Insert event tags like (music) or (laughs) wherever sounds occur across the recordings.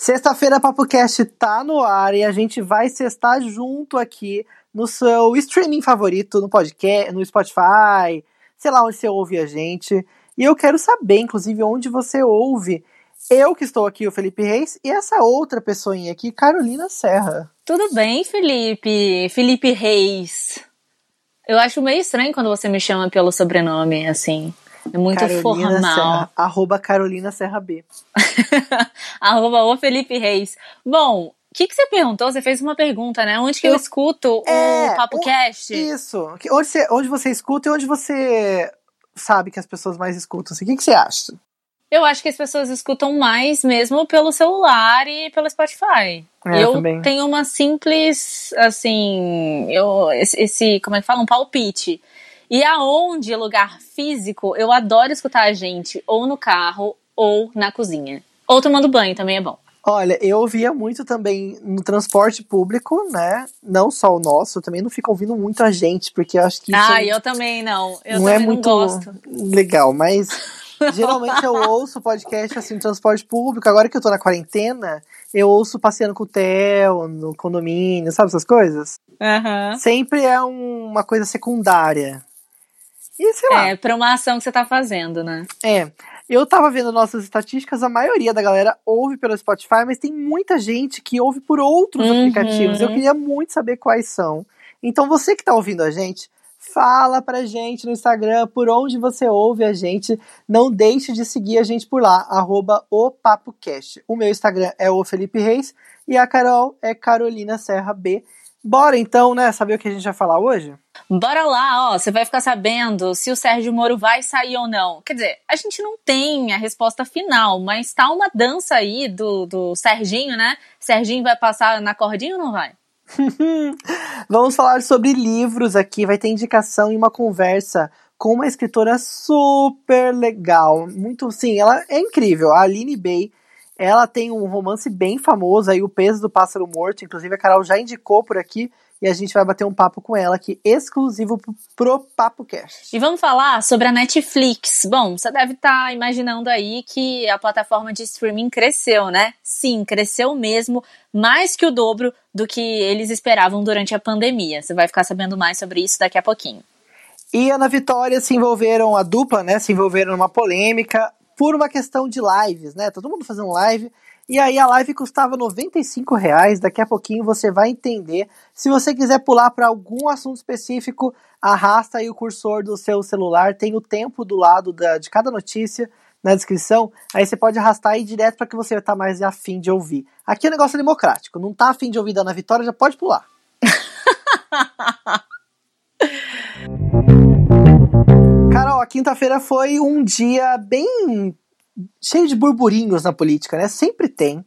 Sexta-feira, Papo Cast tá no ar e a gente vai sextar junto aqui no seu streaming favorito, no podcast, no Spotify, sei lá onde você ouve a gente. E eu quero saber, inclusive, onde você ouve. Eu que estou aqui, o Felipe Reis, e essa outra pessoinha aqui, Carolina Serra. Tudo bem, Felipe? Felipe Reis. Eu acho meio estranho quando você me chama pelo sobrenome, assim. É muito Carolina formal. Serra, arroba Carolina Serra B. (laughs) arroba o Felipe Reis. Bom, o que, que você perguntou? Você fez uma pergunta, né? Onde que eu, eu escuto é, o Papo Cast? Isso. Onde você, onde você escuta e onde você sabe que as pessoas mais escutam. O que, que você acha? Eu acho que as pessoas escutam mais mesmo pelo celular e pelo Spotify. É, eu também. tenho uma simples, assim, eu, esse, como é que fala? Um palpite. E aonde lugar físico, eu adoro escutar a gente ou no carro ou na cozinha. Ou tomando banho também é bom. Olha, eu ouvia muito também no transporte público, né? Não só o nosso, eu também não fico ouvindo muito a gente, porque eu acho que isso Ah, é, eu também não. Eu não também é muito não gosto. legal, mas (laughs) geralmente eu ouço podcast assim no transporte público. Agora que eu tô na quarentena, eu ouço passeando com o Theo, no condomínio, sabe essas coisas? Uhum. Sempre é um, uma coisa secundária. E sei lá. É, pra uma ação que você tá fazendo, né? É. Eu tava vendo nossas estatísticas, a maioria da galera ouve pelo Spotify, mas tem muita gente que ouve por outros Uhum. aplicativos. Eu queria muito saber quais são. Então você que tá ouvindo a gente, fala pra gente no Instagram por onde você ouve a gente. Não deixe de seguir a gente por lá, arroba o PapoCast. O meu Instagram é o Felipe Reis e a Carol é Carolina Serra B. Bora então, né, saber o que a gente vai falar hoje? Bora lá, ó. Você vai ficar sabendo se o Sérgio Moro vai sair ou não. Quer dizer, a gente não tem a resposta final, mas tá uma dança aí do, do Serginho, né? Serginho vai passar na cordinha ou não vai? (laughs) Vamos falar sobre livros aqui. Vai ter indicação e uma conversa com uma escritora super legal. Muito, sim, ela é incrível. A Aline Bay. Ela tem um romance bem famoso aí, O Peso do Pássaro Morto. Inclusive, a Carol já indicou por aqui. E a gente vai bater um papo com ela aqui, exclusivo pro, Papo Cast. E vamos falar sobre a Netflix. Bom, você deve estar tá imaginando aí que a plataforma de streaming cresceu, né? Sim, cresceu mesmo, mais que o dobro do que eles esperavam durante a pandemia. Você vai ficar sabendo mais sobre isso daqui a pouquinho. E a Ana Vitória se envolveram, a dupla, né? Se envolveram numa polêmica por uma questão de lives, né? Todo mundo fazendo live. E aí a live custava 95 reais. Daqui a pouquinho você vai entender. Se você quiser pular para algum assunto específico, arrasta aí o cursor do seu celular. Tem o tempo do lado da, de cada notícia na descrição. Aí você pode arrastar aí direto para que você tá mais afim de ouvir. Aqui é um negócio democrático. Não tá afim de ouvir da Ana Vitória, já pode pular. (laughs) Carol, a quinta-feira foi um dia bem cheio de burburinhos na política, né? Sempre tem.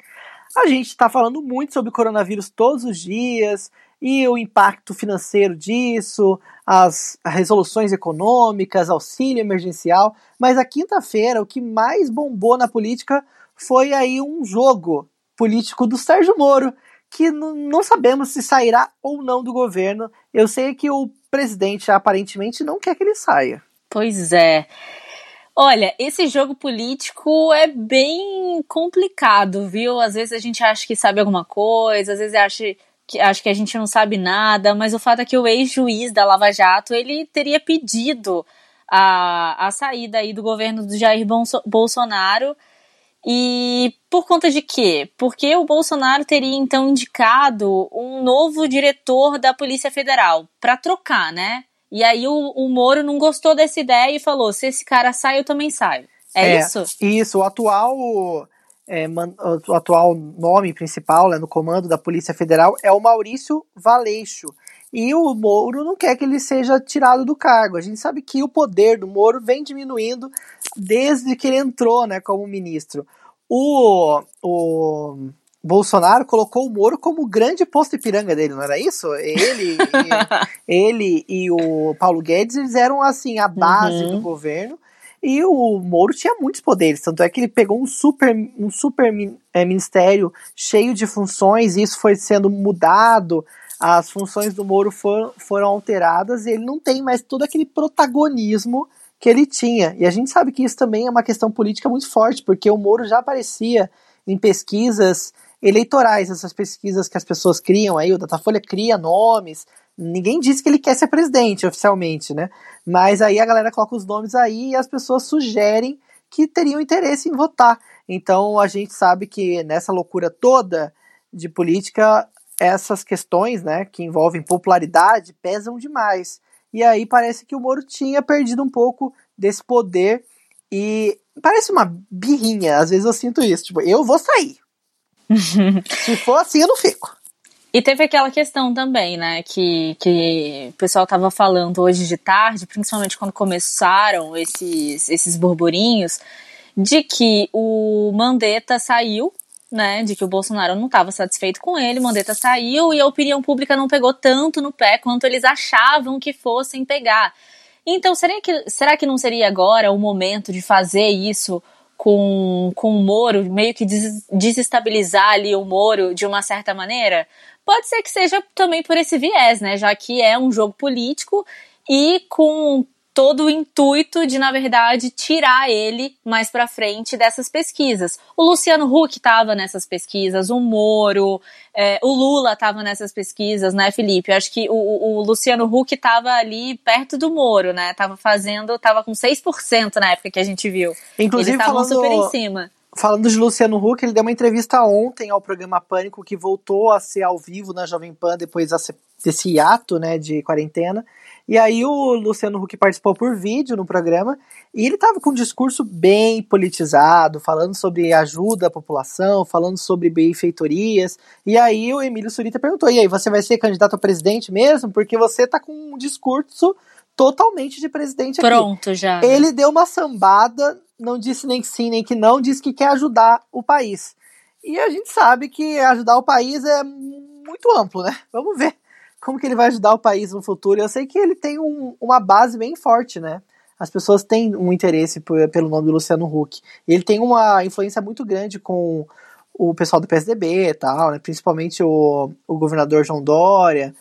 A gente está falando muito sobre coronavírus todos os dias e o impacto financeiro disso, as resoluções econômicas, auxílio emergencial. Mas a quinta-feira, o que mais bombou na política foi aí um jogo político do Sérgio Moro, que não sabemos se sairá ou não do governo. Eu sei que o presidente aparentemente não quer que ele saia. Pois é. Olha, esse jogo político é bem complicado, viu? Às vezes a gente acha que sabe alguma coisa, às vezes acha que, acha que a gente não sabe nada, mas o fato é que o ex-juiz da Lava Jato, ele teria pedido a, a saída aí do governo do Jair Bolsonaro. E por conta de quê? Porque o Bolsonaro teria então indicado um novo diretor da Polícia Federal para trocar, né? E aí o, o Moro não gostou dessa ideia e falou: se esse cara sai, eu também saio. É, é isso? Isso. O atual, é, man, o atual nome principal né, no comando da Polícia Federal é o Maurício Valeixo. E o Moro não quer que ele seja tirado do cargo. A gente sabe que o poder do Moro vem diminuindo desde que ele entrou né, como ministro. O, o Bolsonaro colocou o Moro como o grande posto Ipiranga dele, não era isso? Ele, (laughs) e, ele e o Paulo Guedes eles eram assim a base uhum. do governo e o Moro tinha muitos poderes, tanto é que ele pegou um super, um super é, ministério cheio de funções e isso foi sendo mudado, as funções do Moro foram, foram alteradas e ele não tem mais todo aquele protagonismo que ele tinha. E a gente sabe que isso também é uma questão política muito forte, porque o Moro já aparecia em pesquisas eleitorais, essas pesquisas que as pessoas criam aí, o Datafolha cria nomes, ninguém disse que ele quer ser presidente oficialmente, né? Mas aí a galera coloca os nomes aí e as pessoas sugerem que teriam interesse em votar. Então a gente sabe que nessa loucura toda de política, essas questões, né, que envolvem popularidade, pesam demais. E aí parece que o Moro tinha perdido um pouco desse poder e parece uma birrinha, às vezes eu sinto isso, tipo, eu vou sair. Se for assim, eu não fico. E teve aquela questão também, né, que, que o pessoal tava falando hoje de tarde, principalmente quando começaram esses, esses burburinhos, de que o Mandetta saiu, né, de que o Bolsonaro não estava satisfeito com ele, Mandetta saiu e a opinião pública não pegou tanto no pé quanto eles achavam que fossem pegar. Então, será que, será que não seria agora o momento de fazer isso com, com o Moro, meio que des, desestabilizar ali o Moro de uma certa maneira? Pode ser que seja também por esse viés, né? Já que é um jogo político e com todo o intuito de, na verdade, tirar ele mais para frente dessas pesquisas. O Luciano Huck estava nessas pesquisas, o Moro, é, o Lula estava nessas pesquisas, né, Felipe? Eu acho que o, o Luciano Huck estava ali perto do Moro, né? Tava fazendo, tava com 6% na época que a gente viu. Inclusive, Eles estavam super em cima. Falando de Luciano Huck, ele deu uma entrevista ontem ao programa Pânico, que voltou a ser ao vivo na Jovem Pan depois desse hiato né, de quarentena. E aí o Luciano Huck participou por vídeo no programa e ele estava com um discurso bem politizado, falando sobre ajuda à população, falando sobre benfeitorias. E aí o Emílio Surita perguntou: "E aí, você vai ser candidato a presidente mesmo? Porque você está com um discurso totalmente de presidente aqui. Pronto, já. Ele deu uma sambada não disse nem que sim, nem que não, disse que quer ajudar o país. E a gente sabe que ajudar o país é muito amplo, né? Vamos ver como que ele vai ajudar o país no futuro. Eu sei que ele tem um, uma base bem forte, né? As pessoas têm um interesse pelo nome do Luciano Huck. Ele tem uma influência muito grande com o pessoal do PSDB e tal, né? Principalmente o, o governador João Dória.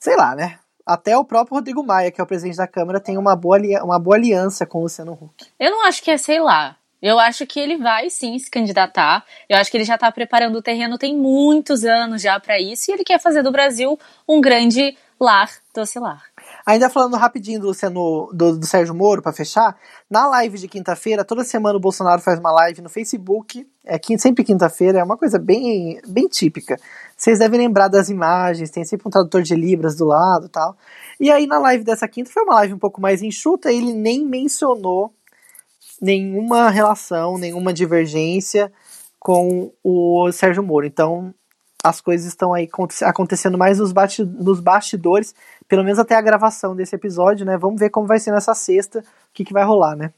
Sei lá, né? Até o próprio Rodrigo Maia, que é o presidente da Câmara, tem uma boa, uma boa aliança com o Luciano Huck. Eu não acho que é, sei lá. Eu acho que ele vai sim se candidatar. Eu acho que ele já está preparando o terreno tem muitos anos já para isso e ele quer fazer do Brasil um grande lar docilar. Ainda falando rapidinho do Luciano, do, do Sérgio Moro, para fechar, na live de quinta-feira, toda semana o Bolsonaro faz uma live no Facebook, é sempre quinta-feira, é uma coisa bem, bem típica. Vocês devem lembrar das imagens, tem sempre um tradutor de Libras do lado tal. E aí na live dessa quinta foi uma live um pouco mais enxuta, ele nem mencionou nenhuma relação, nenhuma divergência com o Sérgio Moro. Então as coisas estão aí acontecendo mais nos, nos bastidores, pelo menos até a gravação desse episódio, né? Vamos ver como vai ser nessa sexta, o que, que vai rolar, né?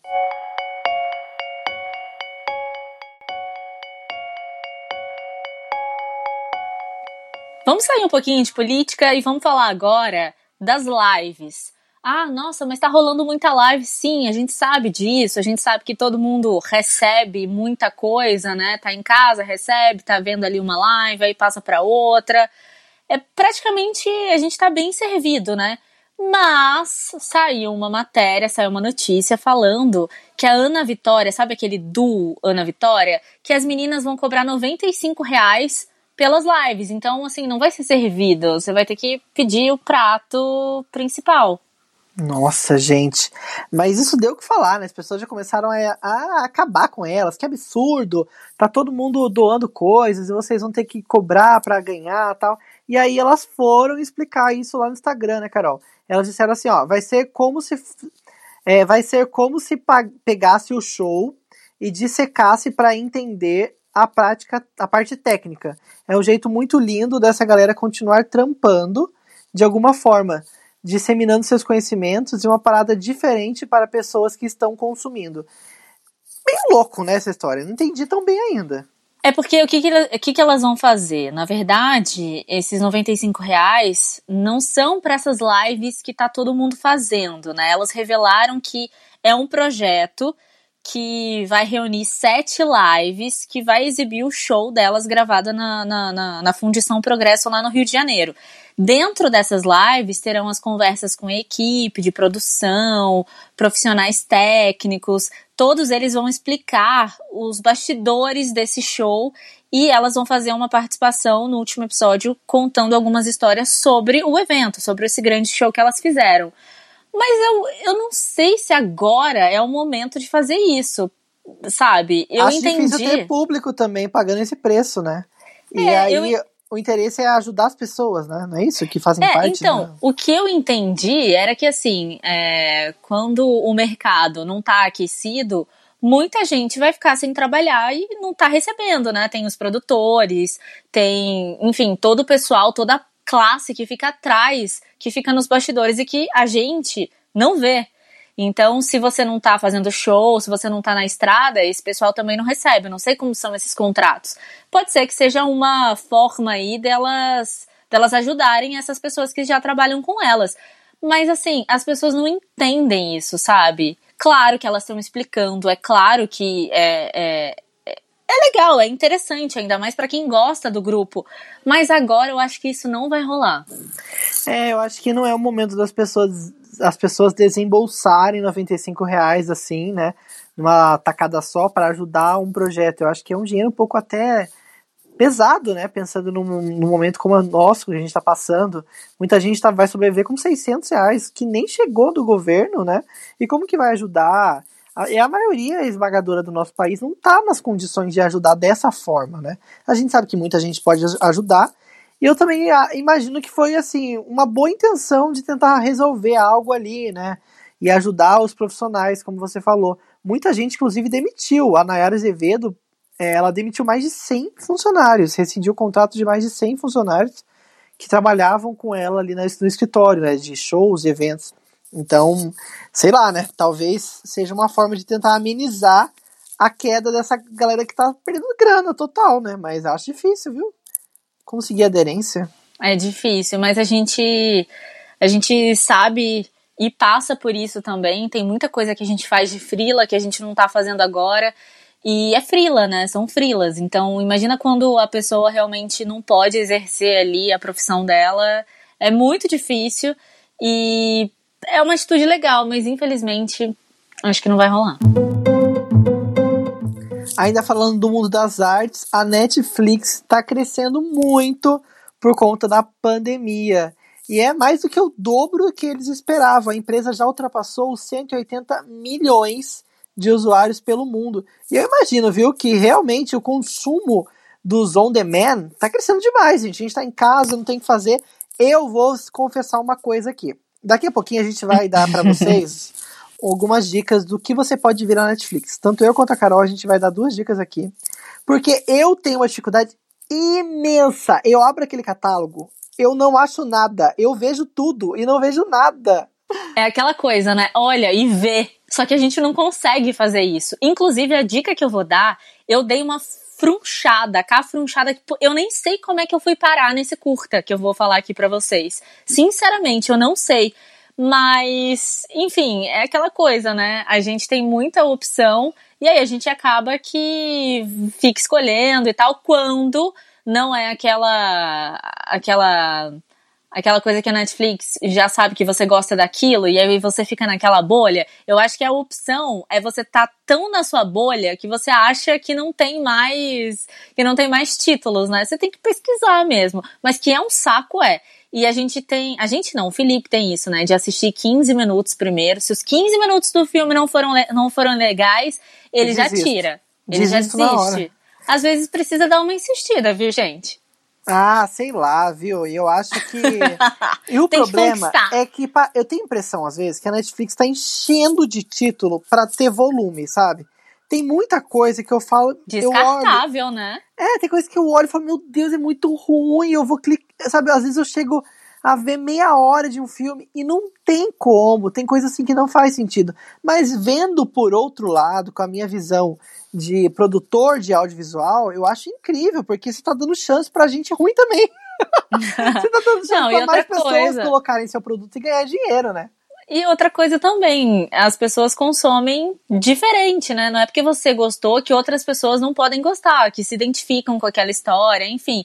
Vamos sair um pouquinho de política e vamos falar agora das lives. Ah, nossa, mas tá rolando muita live. Sim, a gente sabe disso. A gente sabe que todo mundo recebe muita coisa, né? Tá em casa, recebe, tá vendo ali uma live, aí passa para outra. É praticamente a gente tá bem servido, né? Mas saiu uma matéria, saiu uma notícia falando que a Ana Vitória, sabe aquele duo Ana Vitória? Que as meninas vão cobrar 95 reais pelas lives. Então, assim, não vai ser servido. Você vai ter que pedir o prato principal. Nossa, gente. Mas isso deu o que falar, né? As pessoas já começaram a, a, acabar com elas. Que absurdo. Tá todo mundo doando coisas e vocês vão ter que cobrar para ganhar tal. E aí elas foram explicar isso lá no Instagram, né, Carol? Elas disseram assim, ó, vai ser como se é, vai ser como se pegasse o show e dissecasse para entender a prática, a parte técnica. É um jeito muito lindo dessa galera continuar trampando de alguma forma, disseminando seus conhecimentos de uma parada diferente para pessoas que estão consumindo. Bem louco, né, essa história. Não entendi tão bem ainda. É porque o que, que, o que, que elas vão fazer? Na verdade, esses 95 reais não são para essas lives que tá todo mundo fazendo, né? Elas revelaram que é um projeto que vai reunir sete lives que vai exibir o show delas gravada na, na, na, na Fundição Progresso lá no Rio de Janeiro. Dentro dessas lives terão as conversas com a equipe de produção, profissionais técnicos, todos eles vão explicar os bastidores desse show e elas vão fazer uma participação no último episódio contando algumas histórias sobre o evento, sobre esse grande show que elas fizeram. Mas eu, eu não sei se agora é o momento de fazer isso, sabe? Eu Acho entendi. difícil ter público também pagando esse preço, né? E É, aí eu- o interesse é ajudar as pessoas, né? Não é isso? Que fazem É, parte. então, né? o que eu entendi era que, assim, é, quando o mercado não tá aquecido, muita gente vai ficar sem trabalhar e não tá recebendo, né? Tem os produtores, tem, enfim, todo o pessoal, toda a classe que fica atrás, que fica nos bastidores e que a gente não vê. Então, se você não tá fazendo show, se você não tá na estrada, esse pessoal também não recebe. Eu Não sei como são esses contratos. Pode ser que seja uma forma aí delas, delas ajudarem essas pessoas que já trabalham com elas. Mas assim, as pessoas não entendem isso, sabe? Claro que elas estão explicando, é claro que é, é, é legal, é interessante, ainda mais pra quem gosta do grupo. Mas agora eu acho que isso não vai rolar. É, eu acho que não é o momento das pessoas as pessoas desembolsarem 95 reais assim, né? Numa tacada só para ajudar um projeto. Eu acho que é um dinheiro um pouco até pesado, né? Pensando num, num momento como o nosso, que a gente está passando. Muita gente tá, vai sobreviver com 600 reais, que nem chegou do governo, né? E como que vai ajudar? E a maioria esmagadora do nosso país não está nas condições de ajudar dessa forma, né? A gente sabe que muita gente pode aj- ajudar, e eu também ah, imagino que foi assim uma boa intenção de tentar resolver algo ali, né? E ajudar os profissionais, como você falou. Muita gente, inclusive, demitiu. A Nayara Azevedo, eh, ela demitiu mais de 100 funcionários, rescindiu o contrato de mais de 100 funcionários que trabalhavam com ela ali no escritório, né? De shows eventos. Então, sei lá, né? Talvez seja uma forma de tentar amenizar a queda dessa galera que tá perdendo grana total, né? Mas acho difícil, viu? Conseguir aderência. É difícil, mas a gente a gente sabe e passa por isso também. Tem muita coisa que a gente faz de frila que a gente não tá fazendo agora. E é frila, né? São frilas. Então, imagina quando a pessoa realmente não pode exercer ali a profissão dela. É muito difícil e é uma atitude legal, mas infelizmente acho que não vai rolar. Ainda falando do mundo das artes, a Netflix está crescendo muito por conta da pandemia. E é mais do que o dobro do que eles esperavam. A empresa já ultrapassou os 180 milhões de usuários pelo mundo. E eu imagino, viu, que realmente o consumo dos on demand tá crescendo demais, gente. A gente tá em casa, não tem o que fazer. Eu vou confessar uma coisa aqui. Daqui a pouquinho a gente vai dar para vocês (laughs) algumas dicas do que você pode ver na Netflix. Tanto eu quanto a Carol, a gente vai dar duas dicas aqui. Porque eu tenho uma dificuldade imensa. Eu abro aquele catálogo, eu não acho nada. Eu vejo tudo e não vejo nada. É aquela coisa, né? Olha e vê. Só que a gente não consegue fazer isso. Inclusive, a dica que eu vou dar, eu dei uma frunchada, cafrunchada, eu nem sei como é que eu fui parar nesse curta que eu vou falar aqui pra vocês. Sinceramente, eu não sei. Mas, enfim, é aquela coisa, né? A gente tem muita opção e aí a gente acaba que fica escolhendo e tal, quando não é aquela aquela aquela coisa que a Netflix já sabe que você gosta daquilo e aí você fica naquela bolha. Eu acho que a opção é você estar tá tão na sua bolha que você acha que não tem mais que não tem mais títulos, né? Você tem que pesquisar mesmo, mas que é um saco é. E a gente tem, a gente não, o Felipe tem isso, né, de assistir 15 minutos primeiro. Se os 15 minutos do filme não foram não foram legais, ele já Desisto. tira. Ele já Desisto hora. desiste. Às vezes precisa dar uma insistida, viu, gente? Ah, sei lá, viu? E eu acho que. (laughs) E o problema é que eu tenho a impressão, às vezes, que a Netflix tá enchendo de título pra ter volume, sabe? Tem muita coisa que eu falo. Eu olho, Descartável, né? é, tem coisa que eu olho e falo, meu Deus, é muito ruim. Eu vou clicar. Sabe, às vezes eu chego a ver meia hora de um filme e não tem como. Tem coisa assim que não faz sentido. Mas vendo por outro lado, com a minha visão de produtor de audiovisual, eu acho incrível, porque você tá dando chance pra gente ruim também. (laughs) você tá dando chance Não, pra mais pessoas coisa. colocarem seu produto e ganhar dinheiro, né? E outra coisa também, as pessoas consomem diferente, né? Não é porque você gostou que outras pessoas não podem gostar, que se identificam com aquela história, enfim.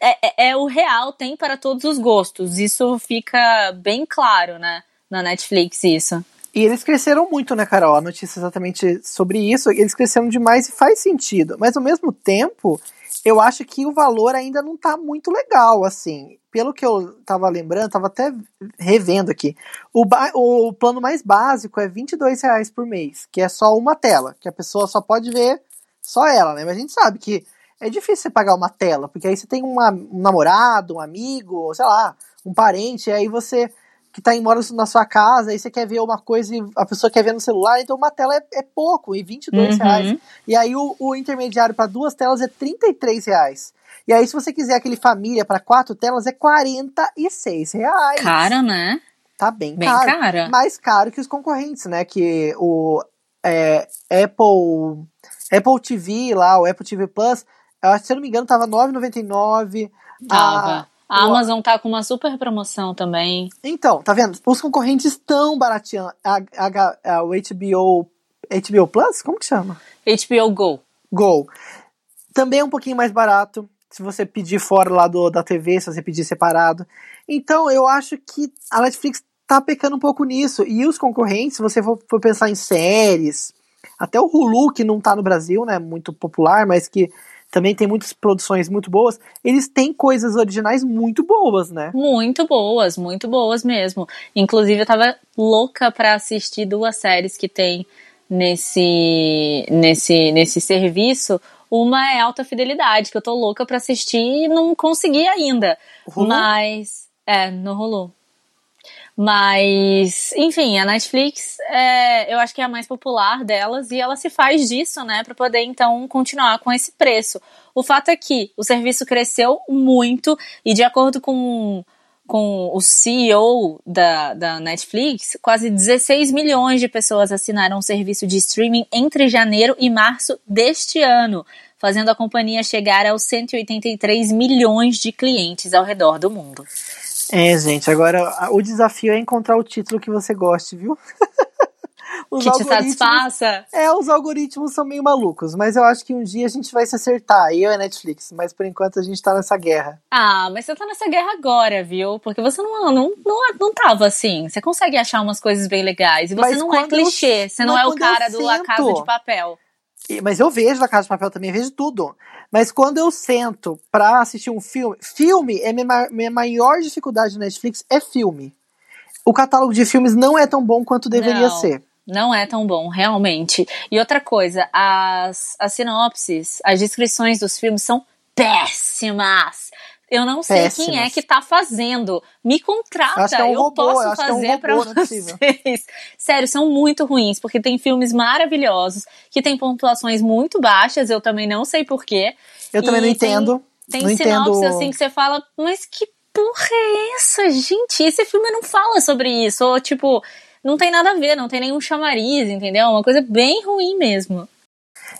É, é, é o real, tem para todos os gostos. Isso fica bem claro, né? Na Netflix, isso. E eles cresceram muito, né, Carol? A notícia exatamente sobre isso. Eles cresceram demais e faz sentido. Mas ao mesmo tempo, eu acho que o valor ainda não tá muito legal, assim pelo que eu tava lembrando, tava até revendo aqui, o, o plano mais básico é 22 reais por mês, que é só uma tela, que a pessoa só pode ver só ela, né? Mas a gente sabe que é difícil você pagar uma tela, porque aí você tem uma, um namorado, um amigo, sei lá, um parente, e aí você que tá mora na sua casa, aí você quer ver uma coisa e a pessoa quer ver no celular, então uma tela é, é pouco, e 22 uhum. reais. E aí o, o intermediário para duas telas é 33 reais. E aí, se você quiser aquele família para quatro telas, é 46 reais. Cara, né? Tá bem, bem caro. Cara. Mais caro que os concorrentes, né? Que o é, Apple, Apple TV lá, o Apple TV Plus, eu, se eu não me engano, tava 9,99. Tava. A, a Amazon tá com uma super promoção também. Então, tá vendo? Os concorrentes estão barateando. A, a, a, o HBO, HBO Plus? Como que chama? HBO Go. Go. Também é um pouquinho mais barato se você pedir fora lá do, da TV, se você pedir separado. Então eu acho que a Netflix tá pecando um pouco nisso. E os concorrentes, se você for, for pensar em séries, até o Hulu, que não tá no Brasil, né, muito popular, mas que também tem muitas produções muito boas, eles têm coisas originais muito boas, né? Muito boas, muito boas mesmo. Inclusive, eu tava louca para assistir duas séries que tem nesse, nesse, nesse serviço. Uma é Alta Fidelidade, que eu tô louca pra assistir e não consegui ainda. Hulu? Mas. É, no Hulu. Mas, enfim, a Netflix é, eu acho que é a mais popular delas e ela se faz disso, né, para poder então continuar com esse preço. O fato é que o serviço cresceu muito e, de acordo com com o CEO da, da Netflix, quase 16 milhões de pessoas assinaram o serviço de streaming entre janeiro e março deste ano, fazendo a companhia chegar aos 183 milhões de clientes ao redor do mundo. É, gente, agora o desafio é encontrar o título que você goste, viu? (laughs) Os que te satisfaça. É, os algoritmos são meio malucos, mas eu acho que um dia a gente vai se acertar, eu e a Netflix, mas por enquanto a gente tá nessa guerra. Ah, mas você tá nessa guerra agora, viu? Porque você não, não, não, não tava assim. Você consegue achar umas coisas bem legais. E você mas não é clichê, eu, você não é o cara do La Casa de Papel. Mas eu vejo La Casa de Papel também, vejo tudo. Mas quando eu sento pra assistir um filme, filme é minha, minha maior dificuldade no Netflix é filme. O catálogo de filmes não é tão bom quanto deveria não. ser. Não é tão bom, realmente. E outra coisa, as, as sinopses, as descrições dos filmes são péssimas. Eu não sei Péssimas. quem é que tá fazendo. Me contrata, é um eu robô, posso fazer é um para é vocês. (laughs) Sério, são muito ruins, porque tem filmes maravilhosos que tem pontuações muito baixas, eu também não sei porquê. Eu também não entendo. Tem, tem sinopse entendo... assim que você fala, mas que porra é essa, gente? Esse filme não fala sobre isso. Ou tipo, não tem nada a ver, não tem nenhum chamariz, entendeu? Uma coisa bem ruim mesmo.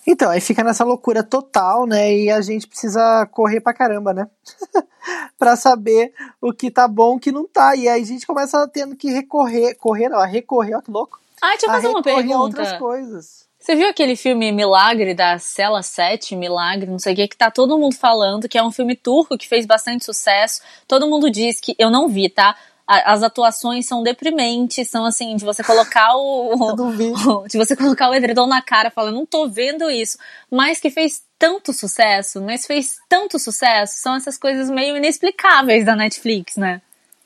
Então, aí fica nessa loucura total, né? E a gente precisa correr pra caramba, né? (laughs) pra saber o que tá bom e o que não tá. E aí a gente começa tendo que recorrer, correr, não, a recorrer, ó que louco. Ah, deixa eu fazer uma pergunta. outras coisas. Você viu aquele filme Milagre da Cela 7, Milagre, não sei o que, que tá todo mundo falando, que é um filme turco que fez bastante sucesso. Todo mundo diz que eu não vi, tá? As atuações são deprimentes, são assim, de você colocar o, o (laughs) de você colocar o edredom na cara, falando, não tô vendo isso, mas que fez tanto sucesso, mas fez tanto sucesso, são essas coisas meio inexplicáveis da Netflix, né?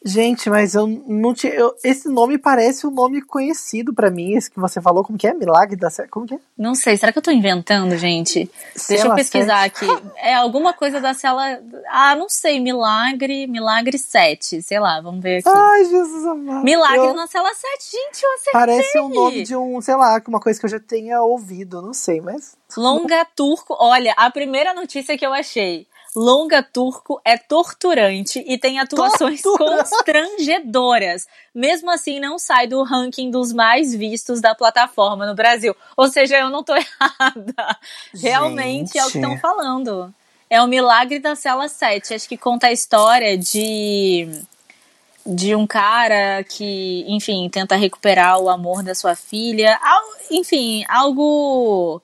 Gente, mas eu não tinha. Eu, esse nome parece um nome conhecido para mim, esse que você falou. Como que é? Milagre da Como que é? Não sei, será que eu tô inventando, gente? Cela Deixa eu pesquisar 7. aqui. É alguma coisa da cela. Ah, não sei. Milagre. Milagre 7. Sei lá, vamos ver aqui. Ai, Jesus amado. Milagre eu... na cela 7. Gente, eu acertei. Parece o nome de um, sei lá, uma coisa que eu já tenha ouvido. Não sei, mas. Longa Turco. Olha, a primeira notícia que eu achei. Longa Turco é torturante e tem atuações Tortura. constrangedoras. Mesmo assim, não sai do ranking dos mais vistos da plataforma no Brasil. Ou seja, eu não tô (laughs) errada. Realmente Gente. é o que estão falando. É o Milagre da Cela 7. Acho que conta a história de de um cara que, enfim, tenta recuperar o amor da sua filha. Enfim, algo.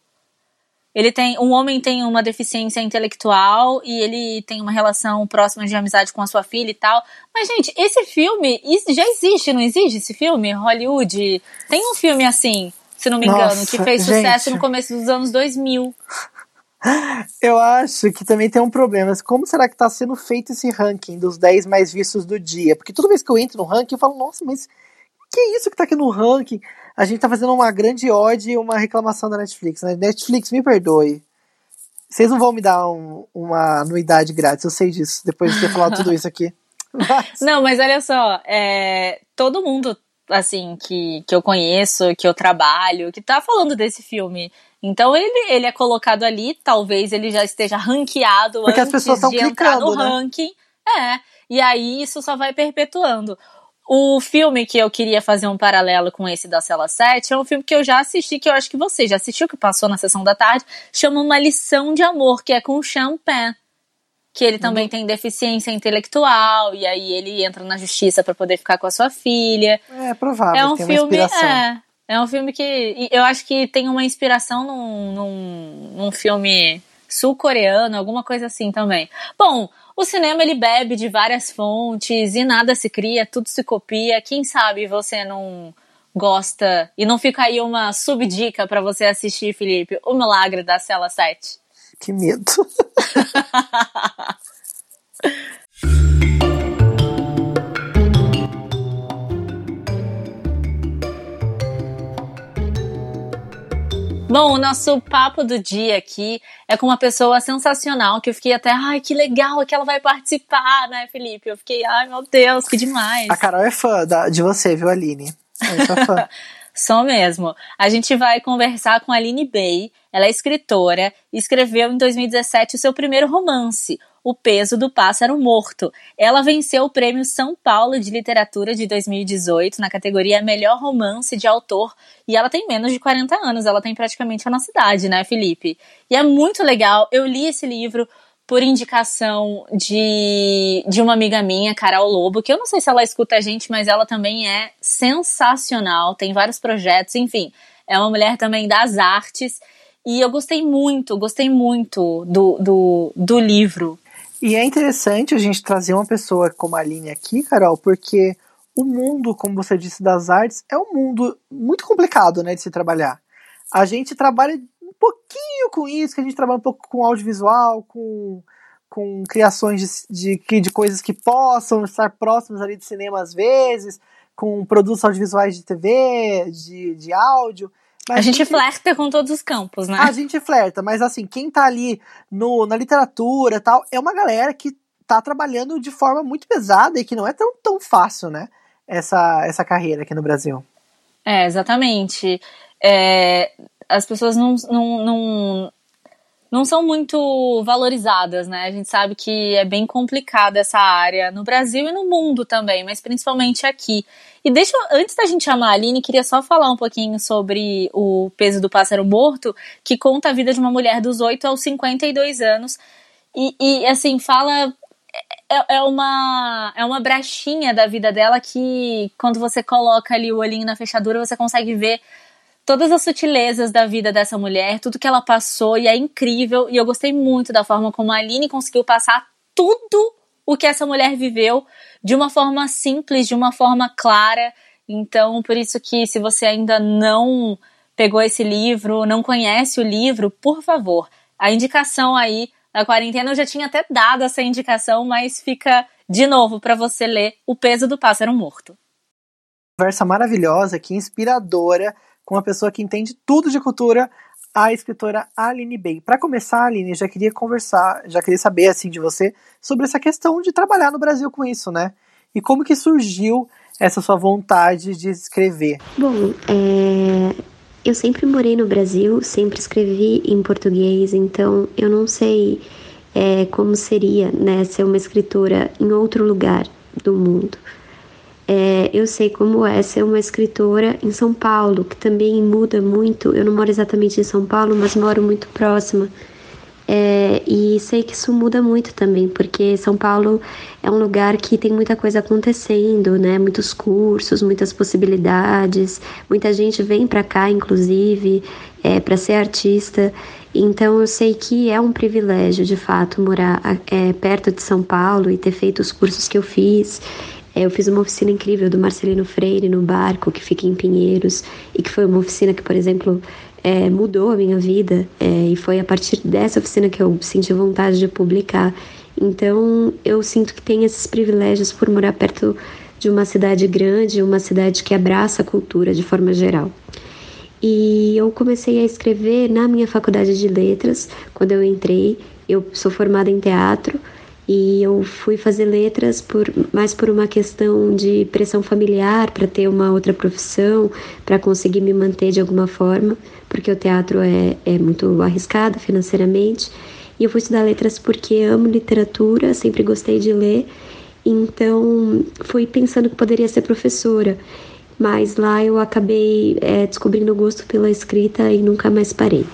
Ele tem. Um homem tem uma deficiência intelectual e ele tem uma relação próxima de amizade com a sua filha e tal. Mas, gente, esse filme já existe, não existe esse filme? Hollywood. Tem um filme assim, se não me engano, Nossa, que fez sucesso gente. no começo dos anos 2000. (laughs) Eu acho que também tem um problema. Como será que está sendo feito esse ranking dos 10 mais vistos do dia? Porque toda vez que eu entro no ranking, eu falo, nossa, mas que é isso que está aqui no ranking? A gente está fazendo uma grande ode e uma reclamação da Netflix. Né? Netflix, me perdoe. Vocês não vão me dar um, uma anuidade grátis, eu sei disso, depois de ter falado tudo isso aqui. (laughs) Mas... Não, mas olha só, é, todo mundo assim que, que eu conheço, que eu trabalho, que tá falando desse filme então ele, ele é colocado ali, talvez ele já esteja ranqueado Porque antes as pessoas de entrar no né? ranking. É. E aí isso só vai perpetuando. O filme que eu queria fazer um paralelo com esse da Cela 7 é um filme que eu já assisti, que eu acho que você já assistiu, que passou na sessão da tarde, chama Uma Lição de Amor, que é com o Champagne. Que ele também uhum. tem deficiência intelectual, e aí ele entra na justiça para poder ficar com a sua filha. É provável. É um filme. É, é um filme que eu acho que tem uma inspiração num, num, num filme sul-coreano, alguma coisa assim também. Bom, o cinema ele bebe de várias fontes e nada se cria, tudo se copia. Quem sabe você não gosta e não fica aí uma subdica para você assistir, Felipe, O Milagre da Cela 7. Que medo. (laughs) Bom, o nosso papo do dia aqui é com uma pessoa sensacional que eu fiquei até, ai, que legal que ela vai participar, né, Felipe? Eu fiquei, ai, meu Deus, que demais. A Carol é fã da, de você, viu, Aline? Eu sou fã. (laughs) Sou mesmo. A gente vai conversar com a Aline Bey. Ela é escritora e escreveu em 2017 o seu primeiro romance, O Peso do Pássaro Morto. Ela venceu o Prêmio São Paulo de Literatura de 2018 na categoria Melhor Romance de Autor e ela tem menos de 40 anos. Ela tem praticamente a nossa idade, né, Felipe? E é muito legal. Eu li esse livro por indicação de, de uma amiga minha, Carol Lobo, que eu não sei se ela escuta a gente, mas ela também é sensacional, tem vários projetos, enfim, é uma mulher também das artes. E eu gostei muito, gostei muito do, do, do livro. E é interessante a gente trazer uma pessoa como a Aline aqui, Carol, porque o mundo, como você disse, das artes é um mundo muito complicado, né, de se trabalhar. A gente trabalha pouquinho com isso, que a gente trabalha um pouco com audiovisual, com, com criações de, de, de coisas que possam estar próximas ali de cinema às vezes, com produtos audiovisuais de TV, de, de áudio. Mas a gente, gente flerta com todos os campos, né? A gente flerta, mas assim, quem tá ali no, na literatura tal, é uma galera que tá trabalhando de forma muito pesada e que não é tão, tão fácil, né? Essa, essa carreira aqui no Brasil. É, exatamente. É, as pessoas não, não, não, não são muito valorizadas, né? A gente sabe que é bem complicada essa área no Brasil e no mundo também, mas principalmente aqui. E deixa antes da gente chamar a Aline, queria só falar um pouquinho sobre o peso do pássaro morto, que conta a vida de uma mulher dos 8 aos 52 anos. E, e assim, fala. É, é, uma, é uma brachinha da vida dela que, quando você coloca ali o olhinho na fechadura, você consegue ver todas as sutilezas da vida dessa mulher, tudo que ela passou, e é incrível. E eu gostei muito da forma como a Aline conseguiu passar tudo o que essa mulher viveu de uma forma simples, de uma forma clara. Então, por isso que se você ainda não pegou esse livro, não conhece o livro, por favor, a indicação aí da quarentena eu já tinha até dado essa indicação, mas fica de novo para você ler O Peso do Pássaro Morto. Conversa maravilhosa, que inspiradora com uma pessoa que entende tudo de cultura, a escritora Aline Bey. Para começar, Aline, já queria conversar, já queria saber assim de você sobre essa questão de trabalhar no Brasil com isso, né? E como que surgiu essa sua vontade de escrever? Bom, é... eu sempre morei no Brasil, sempre escrevi em português, então eu não sei é, como seria né, ser uma escritora em outro lugar do mundo. É, eu sei como é ser uma escritora em São Paulo, que também muda muito. Eu não moro exatamente em São Paulo, mas moro muito próxima. É, e sei que isso muda muito também, porque São Paulo é um lugar que tem muita coisa acontecendo, né? Muitos cursos, muitas possibilidades. Muita gente vem para cá, inclusive, é, para ser artista. Então eu sei que é um privilégio, de fato, morar é, perto de São Paulo e ter feito os cursos que eu fiz. É, eu fiz uma oficina incrível do Marcelino Freire no barco, que fica em Pinheiros, e que foi uma oficina que, por exemplo, é, mudou a minha vida é, e foi a partir dessa oficina que eu senti vontade de publicar. Então eu sinto que tem esses privilégios por morar perto de uma cidade grande, uma cidade que abraça a cultura de forma geral. E eu comecei a escrever na minha faculdade de letras, quando eu entrei. Eu sou formada em teatro e eu fui fazer letras por mais por uma questão de pressão familiar para ter uma outra profissão, para conseguir me manter de alguma forma, porque o teatro é, é muito arriscado financeiramente. E eu fui estudar letras porque amo literatura, sempre gostei de ler, então fui pensando que poderia ser professora. Mas lá eu acabei é, descobrindo o gosto pela escrita e nunca mais parei.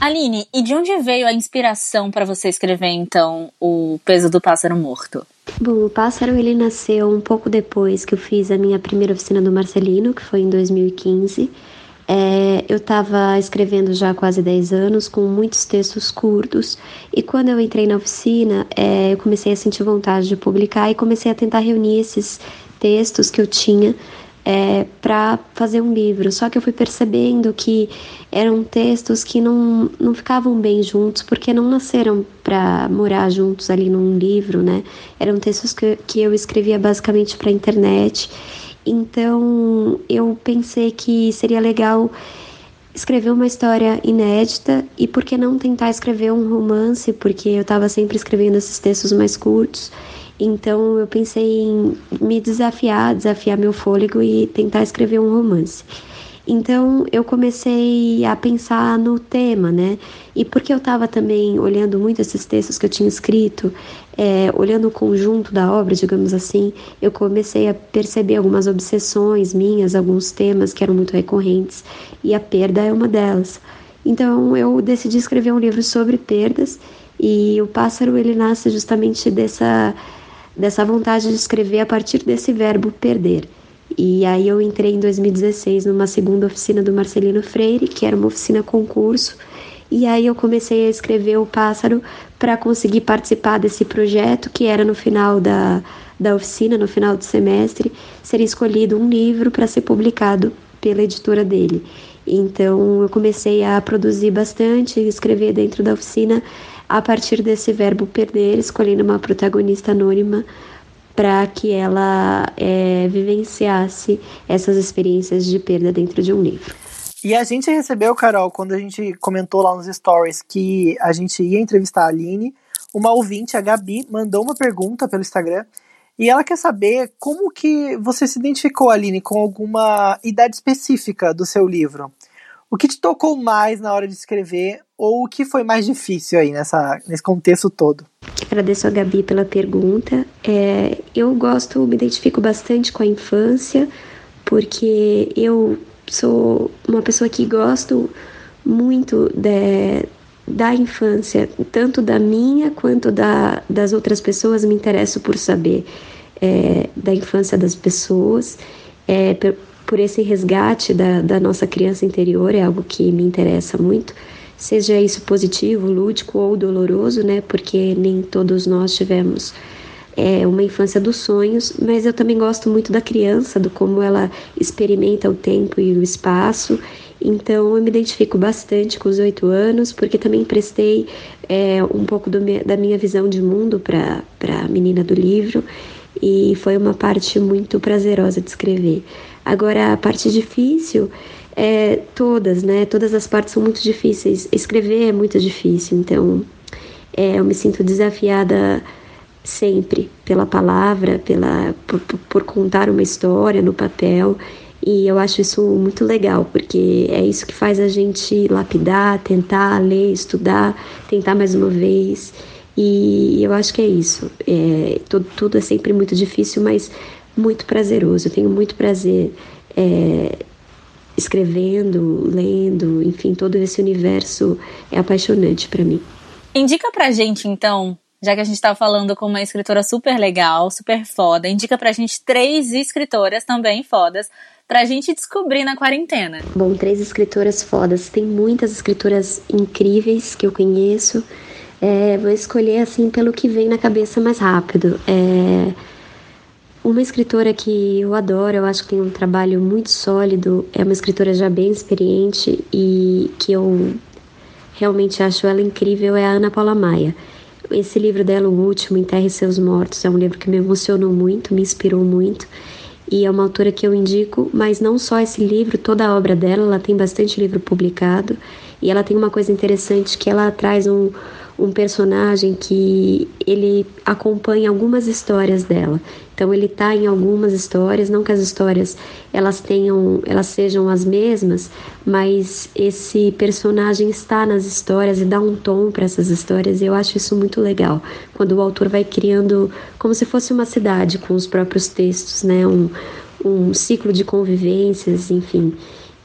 Aline, e de onde veio a inspiração para você escrever então o Peso do Pássaro Morto? Bom, o pássaro ele nasceu um pouco depois que eu fiz a minha primeira oficina do Marcelino, que foi em 2015. É, eu estava escrevendo já há quase 10 anos, com muitos textos curtos, e quando eu entrei na oficina, é, eu comecei a sentir vontade de publicar e comecei a tentar reunir esses textos que eu tinha é, para fazer um livro. Só que eu fui percebendo que eram textos que não, não ficavam bem juntos, porque não nasceram para morar juntos ali num livro, né? Eram textos que, que eu escrevia basicamente para internet. Então eu pensei que seria legal escrever uma história inédita e por que não tentar escrever um romance, porque eu estava sempre escrevendo esses textos mais curtos então eu pensei em me desafiar, desafiar meu fôlego e tentar escrever um romance. Então eu comecei a pensar no tema, né? E porque eu estava também olhando muito esses textos que eu tinha escrito, é, olhando o conjunto da obra, digamos assim, eu comecei a perceber algumas obsessões minhas, alguns temas que eram muito recorrentes, e a perda é uma delas. Então eu decidi escrever um livro sobre perdas e o pássaro ele nasce justamente dessa dessa vontade de escrever a partir desse verbo perder. E aí eu entrei em 2016 numa segunda oficina do Marcelino Freire, que era uma oficina concurso, e aí eu comecei a escrever o pássaro para conseguir participar desse projeto, que era no final da, da oficina, no final do semestre, seria escolhido um livro para ser publicado pela editora dele. Então eu comecei a produzir bastante, escrever dentro da oficina a partir desse verbo perder, escolhendo uma protagonista anônima para que ela é, vivenciasse essas experiências de perda dentro de um livro. E a gente recebeu, Carol, quando a gente comentou lá nos stories que a gente ia entrevistar a Aline, uma ouvinte, a Gabi, mandou uma pergunta pelo Instagram e ela quer saber como que você se identificou, Aline, com alguma idade específica do seu livro. O que te tocou mais na hora de escrever ou o que foi mais difícil aí nessa, nesse contexto todo? Agradeço a Gabi pela pergunta. É, eu gosto, me identifico bastante com a infância, porque eu sou uma pessoa que gosto muito de, da infância, tanto da minha quanto da, das outras pessoas, me interesso por saber é, da infância das pessoas. É, por esse resgate da, da nossa criança interior, é algo que me interessa muito, seja isso positivo, lúdico ou doloroso, né? Porque nem todos nós tivemos é, uma infância dos sonhos, mas eu também gosto muito da criança, do como ela experimenta o tempo e o espaço. Então eu me identifico bastante com os oito anos, porque também prestei é, um pouco da minha visão de mundo para a menina do livro e foi uma parte muito prazerosa de escrever. Agora, a parte difícil é todas, né? Todas as partes são muito difíceis. Escrever é muito difícil, então é, eu me sinto desafiada sempre pela palavra, pela por, por contar uma história no papel. E eu acho isso muito legal, porque é isso que faz a gente lapidar, tentar ler, estudar, tentar mais uma vez. E eu acho que é isso. É, tudo, tudo é sempre muito difícil, mas muito prazeroso. Eu tenho muito prazer é, escrevendo, lendo, enfim, todo esse universo é apaixonante para mim. Indica pra gente, então, já que a gente tá falando com uma escritora super legal, super foda, indica pra gente três escritoras também fodas pra gente descobrir na quarentena. Bom, três escritoras fodas. Tem muitas escritoras incríveis que eu conheço. É, vou escolher assim pelo que vem na cabeça mais rápido. É, uma escritora que eu adoro, eu acho que tem um trabalho muito sólido, é uma escritora já bem experiente e que eu realmente acho ela incrível, é a Ana Paula Maia. Esse livro dela, o último, Enterre Seus Mortos, é um livro que me emocionou muito, me inspirou muito. E é uma autora que eu indico, mas não só esse livro, toda a obra dela, ela tem bastante livro publicado. E ela tem uma coisa interessante que ela traz um, um personagem que ele acompanha algumas histórias dela. Então ele está em algumas histórias, não que as histórias elas tenham, elas sejam as mesmas, mas esse personagem está nas histórias e dá um tom para essas histórias. E eu acho isso muito legal quando o autor vai criando como se fosse uma cidade com os próprios textos, né? Um, um ciclo de convivências, enfim.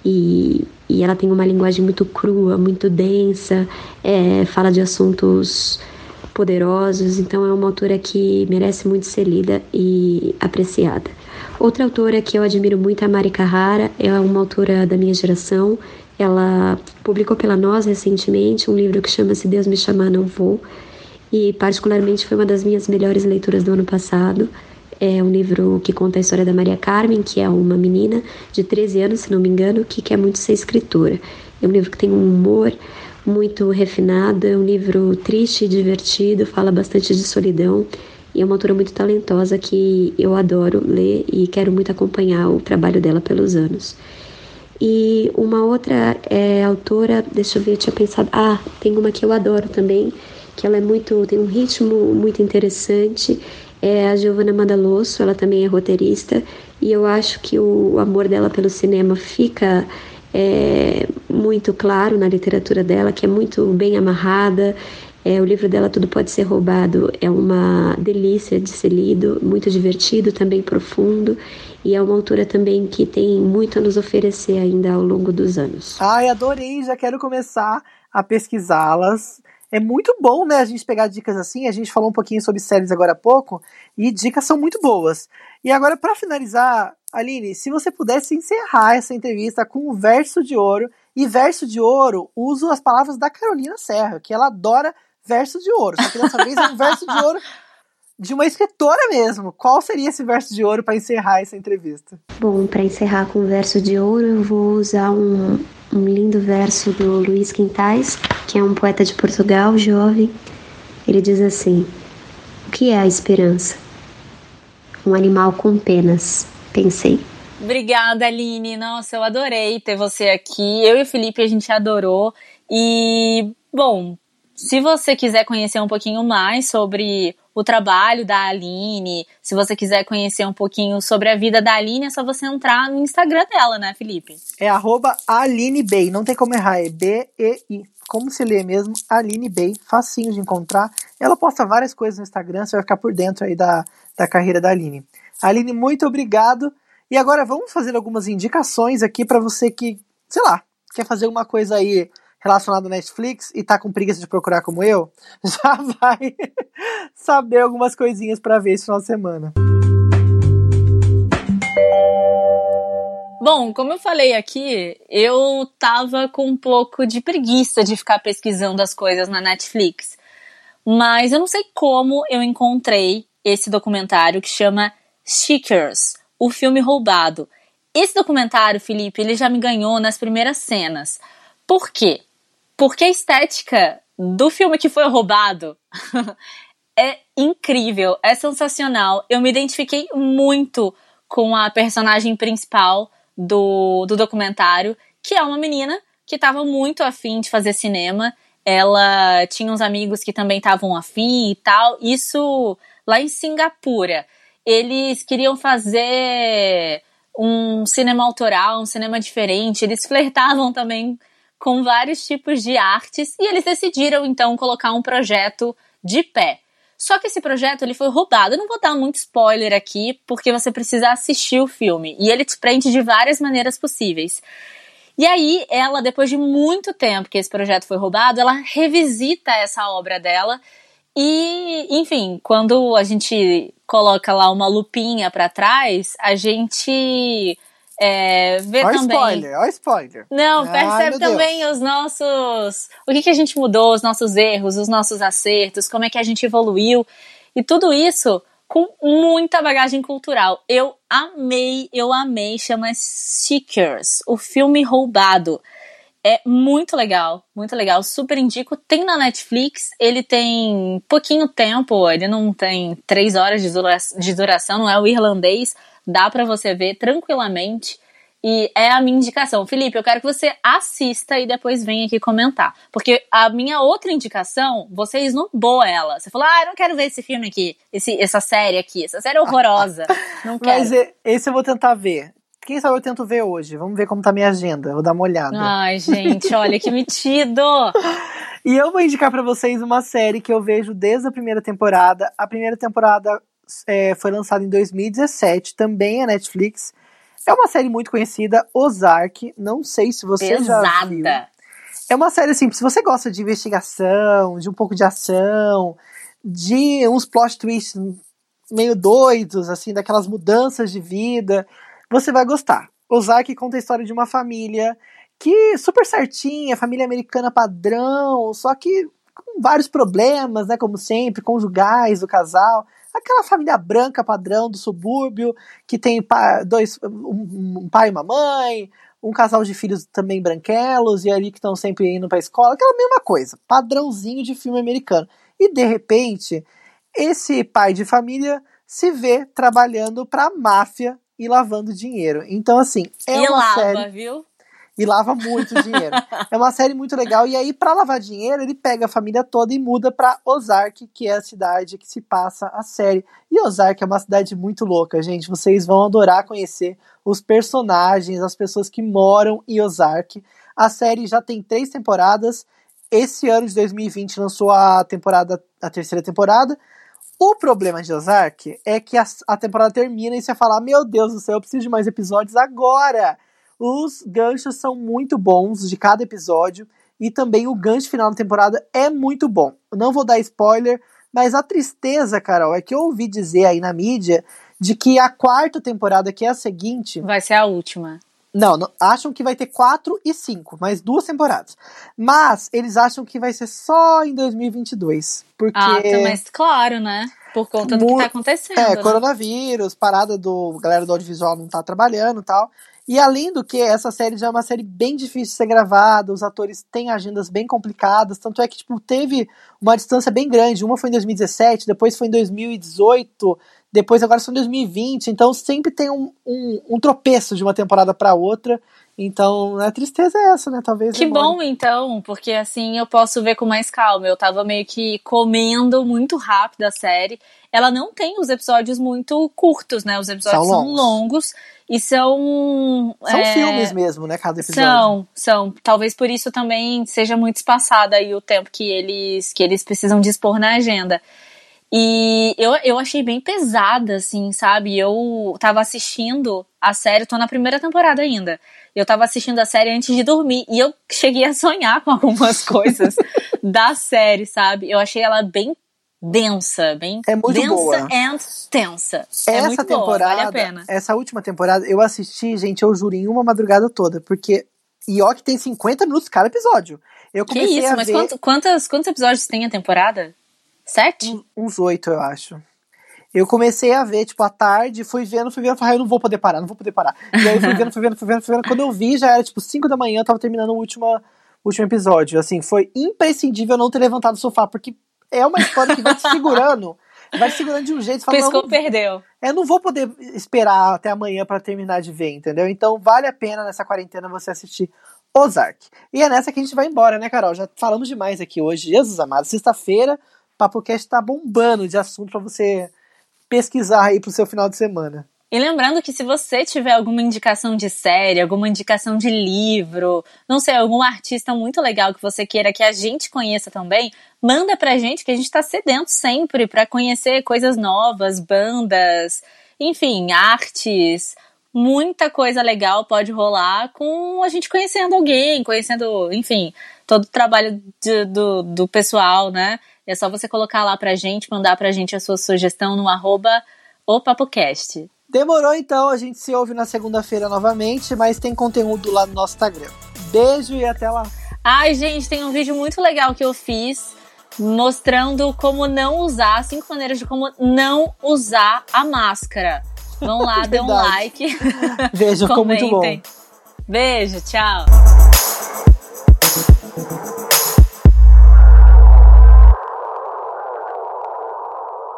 E, e ela tem uma linguagem muito crua, muito densa, é, fala de assuntos poderosos, então é uma autora que merece muito ser lida e apreciada. Outra autora que eu admiro muito é a Mari Carrara, é uma autora da minha geração. Ela publicou pela Nós recentemente um livro que chama Se Deus Me Chamar Não Vou, e particularmente foi uma das minhas melhores leituras do ano passado. É um livro que conta a história da Maria Carmen, que é uma menina de 13 anos, se não me engano, que quer muito ser escritora. É um livro que tem um humor muito refinado, é um livro triste e divertido, fala bastante de solidão e é uma autora muito talentosa que eu adoro ler e quero muito acompanhar o trabalho dela pelos anos. E uma outra é, autora, deixa eu ver, eu tinha pensado, ah, tem uma que eu adoro também, que ela é muito, tem um ritmo muito interessante, é a Giovanna Madalosso, ela também é roteirista, e eu acho que o amor dela pelo cinema fica é, muito claro na literatura dela, que é muito bem amarrada. É, o livro dela Tudo Pode Ser Roubado é uma delícia de ser lido, muito divertido, também profundo, e é uma autora também que tem muito a nos oferecer ainda ao longo dos anos. Ai, adorei, já quero começar a pesquisá-las. É muito bom, né, a gente pegar dicas assim. A gente falou um pouquinho sobre séries agora há pouco e dicas são muito boas. E agora, para finalizar, Aline, se você pudesse encerrar essa entrevista com um verso de ouro, e verso de ouro, uso as palavras da Carolina Serra, que ela adora verso de ouro. Só que dessa vez é um verso de ouro de uma escritora mesmo. Qual seria esse verso de ouro para encerrar essa entrevista? Bom, para encerrar com verso de ouro, eu vou usar um, um lindo verso do Luiz Quintais, que é um poeta de Portugal, jovem. Ele diz assim: O que é a esperança? Um animal com penas pensei. Obrigada, Aline. Nossa, eu adorei ter você aqui. Eu e o Felipe, a gente adorou. E, bom, se você quiser conhecer um pouquinho mais sobre o trabalho da Aline, se você quiser conhecer um pouquinho sobre a vida da Aline, é só você entrar no Instagram dela, né, Felipe? É arroba Aline Bey, não tem como errar, é B-E-I. Como se lê mesmo, Aline Bey, facinho de encontrar. Ela posta várias coisas no Instagram, você vai ficar por dentro aí da, da carreira da Aline. Aline, muito obrigado. E agora vamos fazer algumas indicações aqui para você que, sei lá, quer fazer uma coisa aí relacionada ao Netflix e tá com preguiça de procurar como eu, (laughs) já vai saber algumas coisinhas para ver esse final de semana. Bom, como eu falei aqui, eu tava com um pouco de preguiça de ficar pesquisando as coisas na Netflix. Mas eu não sei como eu encontrei esse documentário que chama Stickers, o filme roubado. Esse documentário, Felipe, ele já me ganhou nas primeiras cenas. Por quê? Porque a estética do filme que foi roubado (laughs) é incrível, é sensacional. Eu me identifiquei muito com a personagem principal do, do documentário, que é uma menina que estava muito afim de fazer cinema. Ela tinha uns amigos que também estavam afim e tal. Isso lá em Singapura eles queriam fazer um cinema autoral, um cinema diferente. Eles flertavam também com vários tipos de artes e eles decidiram então colocar um projeto de pé. Só que esse projeto ele foi roubado. Eu não vou dar muito spoiler aqui, porque você precisa assistir o filme e ele te prende de várias maneiras possíveis. E aí, ela, depois de muito tempo que esse projeto foi roubado, ela revisita essa obra dela. E, enfim, quando a gente coloca lá uma lupinha para trás, a gente é, vê ó também. spoiler, ó spoiler. Não, Ai, percebe meu também Deus. os nossos. O que, que a gente mudou, os nossos erros, os nossos acertos, como é que a gente evoluiu. E tudo isso com muita bagagem cultural. Eu amei, eu amei. Chama Seekers, o filme roubado. É muito legal, muito legal. Super indico. Tem na Netflix. Ele tem pouquinho tempo. Ele não tem três horas de dura- de duração. Não é o irlandês. Dá pra você ver tranquilamente. E é a minha indicação. Felipe, eu quero que você assista e depois venha aqui comentar. Porque a minha outra indicação, você esnobou ela. Você falou, ah, eu não quero ver esse filme aqui, esse, essa série aqui. Essa série é horrorosa. (laughs) Não quero. Mas esse eu vou tentar ver. Quem sabe eu tento ver hoje. Vamos ver como tá minha agenda. Vou dar uma olhada. Ai, gente, olha que metido. (laughs) E eu vou indicar pra vocês uma série que eu vejo desde a primeira temporada. A primeira temporada é, foi lançada em 2017, também é Netflix. É uma série muito conhecida, Ozark. Não sei se você já viu. Pesada. É uma série assim, se você gosta de investigação, de um pouco de ação, de uns plot twists meio doidos, assim, daquelas mudanças de vida, você vai gostar. Ozark conta a história de uma família que super certinha, família americana padrão, só que com vários problemas, né, como sempre, conjugais do casal. Aquela família branca padrão do subúrbio, que tem dois, um, pai e uma mãe, um casal de filhos também branquelos, e ali que estão sempre indo pra escola, aquela mesma coisa, padrãozinho de filme americano. E de repente, esse pai de família se vê trabalhando pra máfia e lavando dinheiro. Então, assim, é e uma lava, série. viu? E lava muito dinheiro. (laughs) é uma série muito legal. E aí, pra lavar dinheiro, ele pega a família toda e muda pra Ozark, que é a cidade que se passa a série. E Ozark é uma cidade muito louca, gente. Vocês vão adorar conhecer os personagens, as pessoas que moram em Ozark. A série já tem três temporadas. Esse ano de 2020 lançou a temporada, a terceira temporada. O problema de Ozark é que a, a temporada termina e você vai falar: Meu Deus do céu, eu preciso de mais episódios agora! Os ganchos são muito bons de cada episódio e também o gancho final da temporada é muito bom. Não vou dar spoiler, mas a tristeza, Carol, é que eu ouvi dizer aí na mídia de que a quarta temporada, que é a seguinte, Vai ser a última. Não, não- acham que vai ter quatro e cinco, mais duas temporadas. Mas eles acham que vai ser só em 2022, porque Ah, tá, mas claro, né? Por conta do que tá acontecendo. é, né? coronavírus, parada do galera do audiovisual não tá trabalhando e tal. E além do que, essa série já é uma série bem difícil de ser gravada, os atores têm agendas bem complicadas, tanto é que, tipo, teve uma distância bem grande. Uma foi em 2017, depois foi em 2018, depois agora em 2020. Então sempre tem um, um, um tropeço de uma temporada pra outra. Então a tristeza é essa, né? Talvez. Que demore. bom, então, porque assim eu posso ver com mais calma. Eu tava meio que comendo muito rápido a série. Ela não tem os episódios muito curtos, né? Os episódios São são longos. longos, e são. São é, filmes mesmo, né? Cada episódio. São, são. Talvez por isso também seja muito espaçada aí o tempo que eles, que eles precisam dispor na agenda. E eu, eu achei bem pesada, assim, sabe? Eu tava assistindo a série, tô na primeira temporada ainda. Eu tava assistindo a série antes de dormir e eu cheguei a sonhar com algumas (laughs) coisas da série, sabe? Eu achei ela bem densa, bem É muito densa boa. and tensa. é Essa muito boa, temporada, vale a pena. essa última temporada, eu assisti, gente, eu juro, em uma madrugada toda, porque. E ó, que tem 50 minutos cada episódio. Eu Que comecei isso, a mas ver quanto- quantas, quantos episódios tem a temporada? Sete? uns- oito, eu acho. Eu comecei a ver, tipo, à tarde, fui vendo, fui vendo, falei, ah, eu não vou poder parar, não vou poder parar. E aí fui vendo, fui vendo, fui vendo, fui vendo. Quando eu vi, já era, tipo, 5 da manhã, eu tava terminando o último, último episódio. Assim, foi imprescindível não ter levantado do sofá, porque é uma história que vai te segurando, vai te segurando de um jeito, fala, não, Piscou, não perdeu. Eu não vou poder esperar até amanhã pra terminar de ver, entendeu? Então vale a pena nessa quarentena você assistir Ozark. E é nessa que a gente vai embora, né, Carol? Já falamos demais aqui hoje. Jesus amado, sexta-feira, o PapoCast tá bombando de assunto pra você pesquisar aí pro seu final de semana. E lembrando que se você tiver alguma indicação de série, alguma indicação de livro, não sei, algum artista muito legal que você queira que a gente conheça também, manda pra gente que a gente tá sedento sempre pra conhecer coisas novas, bandas, enfim, artes, muita coisa legal pode rolar com a gente conhecendo alguém, conhecendo, enfim, todo o trabalho de, do, do pessoal, né? É só você colocar lá pra gente, mandar pra gente a sua sugestão no arroba o PapoCast. Demorou então, a gente se ouve na segunda-feira novamente, mas tem conteúdo lá no nosso Instagram. Beijo e até lá. Ai, gente, tem um vídeo muito legal que eu fiz mostrando como não usar, cinco maneiras de como não usar a máscara. Vão lá, (laughs) dê um like. (laughs) Beijo, ficou muito bom. Beijo, tchau.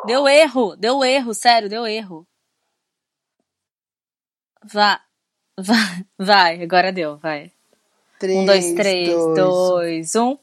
Deu erro, deu erro, sério, deu erro. Vá, vai, (laughs) vai, agora deu, vai. Três, um, dois, três, dois, dois um.